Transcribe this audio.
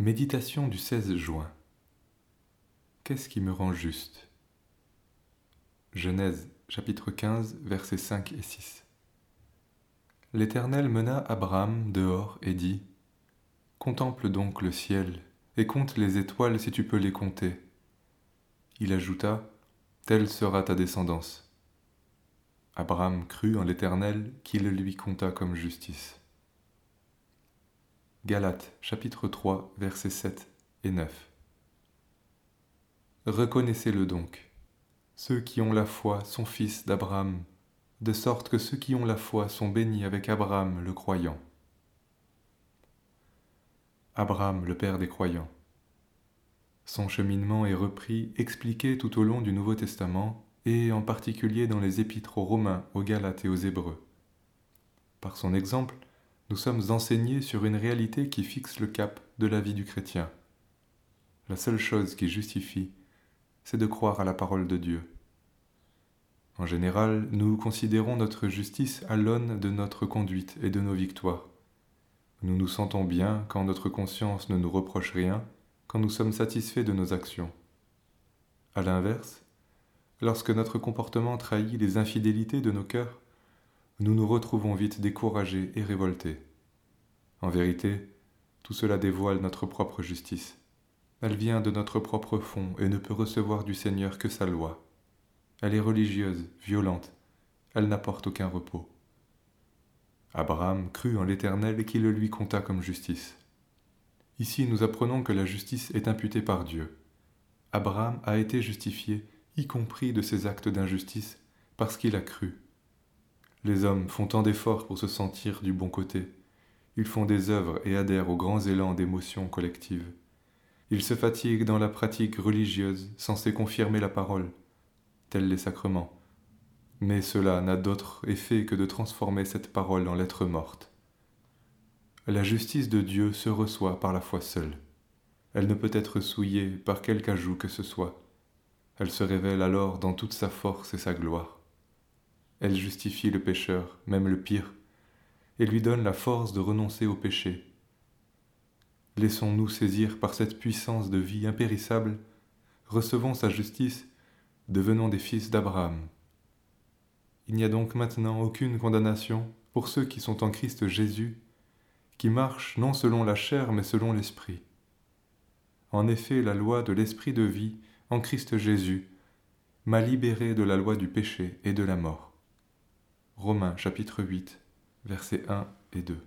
Méditation du 16 juin. Qu'est-ce qui me rend juste? Genèse chapitre 15 versets 5 et 6. L'Éternel mena Abraham dehors et dit Contemple donc le ciel et compte les étoiles si tu peux les compter. Il ajouta Telle sera ta descendance. Abraham crut en l'Éternel qui le lui compta comme justice. Galates chapitre 3 versets 7 et 9. Reconnaissez-le donc. Ceux qui ont la foi sont fils d'Abraham, de sorte que ceux qui ont la foi sont bénis avec Abraham le croyant. Abraham le Père des croyants. Son cheminement est repris, expliqué tout au long du Nouveau Testament, et en particulier dans les épîtres aux Romains, aux Galates et aux Hébreux. Par son exemple, nous sommes enseignés sur une réalité qui fixe le cap de la vie du chrétien. La seule chose qui justifie, c'est de croire à la parole de Dieu. En général, nous considérons notre justice à l'aune de notre conduite et de nos victoires. Nous nous sentons bien quand notre conscience ne nous reproche rien, quand nous sommes satisfaits de nos actions. A l'inverse, lorsque notre comportement trahit les infidélités de nos cœurs, nous nous retrouvons vite découragés et révoltés. En vérité, tout cela dévoile notre propre justice. Elle vient de notre propre fond et ne peut recevoir du Seigneur que sa loi. Elle est religieuse, violente, elle n'apporte aucun repos. Abraham crut en l'Éternel qui le lui compta comme justice. Ici nous apprenons que la justice est imputée par Dieu. Abraham a été justifié, y compris de ses actes d'injustice, parce qu'il a cru. Les hommes font tant d'efforts pour se sentir du bon côté. Ils font des œuvres et adhèrent aux grands élans d'émotions collectives. Ils se fatiguent dans la pratique religieuse censée confirmer la parole, tels les sacrements. Mais cela n'a d'autre effet que de transformer cette parole en lettre morte. La justice de Dieu se reçoit par la foi seule. Elle ne peut être souillée par quelque ajout que ce soit. Elle se révèle alors dans toute sa force et sa gloire. Elle justifie le pécheur, même le pire, et lui donne la force de renoncer au péché. Laissons-nous saisir par cette puissance de vie impérissable, recevons sa justice, devenons des fils d'Abraham. Il n'y a donc maintenant aucune condamnation pour ceux qui sont en Christ Jésus, qui marchent non selon la chair mais selon l'Esprit. En effet, la loi de l'Esprit de vie en Christ Jésus m'a libéré de la loi du péché et de la mort. Romains chapitre 8, versets 1 et 2.